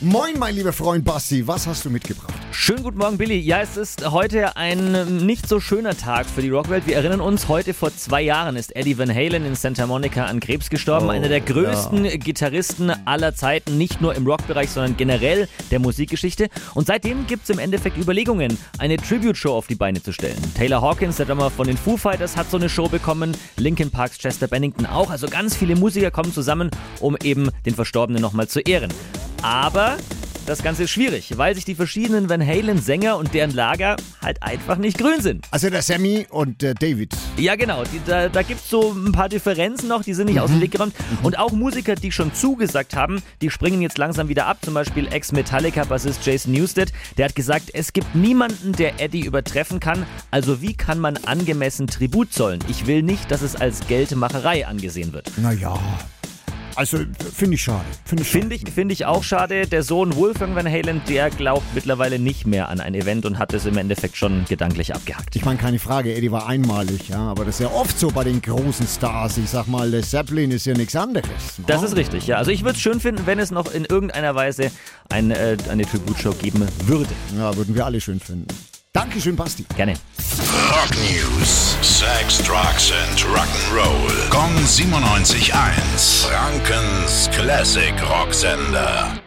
Moin, mein lieber Freund Basti, was hast du mitgebracht? Schönen guten Morgen, Billy. Ja, es ist heute ein nicht so schöner Tag für die Rockwelt. Wir erinnern uns, heute vor zwei Jahren ist Eddie Van Halen in Santa Monica an Krebs gestorben. Oh, Einer der größten ja. Gitarristen aller Zeiten, nicht nur im Rockbereich, sondern generell der Musikgeschichte. Und seitdem gibt es im Endeffekt Überlegungen, eine Tribute-Show auf die Beine zu stellen. Taylor Hawkins, der Drummer von den Foo Fighters, hat so eine Show bekommen. Linkin Parks Chester Bennington auch. Also ganz viele Musiker kommen zusammen, um eben den Verstorbenen nochmal zu ehren. Aber das Ganze ist schwierig, weil sich die verschiedenen Van Halen-Sänger und deren Lager halt einfach nicht grün sind. Also der Sammy und der David. Ja, genau. Die, da da gibt es so ein paar Differenzen noch, die sind nicht aus dem Weg geräumt. Und auch Musiker, die schon zugesagt haben, die springen jetzt langsam wieder ab. Zum Beispiel Ex-Metallica-Bassist Jason Newsted. Der hat gesagt, es gibt niemanden, der Eddie übertreffen kann. Also wie kann man angemessen Tribut zollen? Ich will nicht, dass es als Geldmacherei angesehen wird. Naja, also finde ich schade. Finde ich, Finde ich, finde ich auch schade. Der Sohn Wolfgang Van Halen, der glaubt mittlerweile nicht mehr an ein Event und hat es im Endeffekt schon gedanklich abgehakt. Ich meine, keine Frage, Eddie war einmalig, ja, aber das ist ja oft so bei den großen Stars. Ich sag mal, der Zeppelin ist ja nichts anderes. ne? Das ist richtig, ja. Also ich würde es schön finden, wenn es noch in irgendeiner Weise ein, äh, eine Tribute-Show geben würde. Ja, würden wir alle schön finden. Dankeschön, Basti. Gerne. Rock News. Sex, Drugs and Rock'n'Roll. Kong 97.1. Classic Rocksender.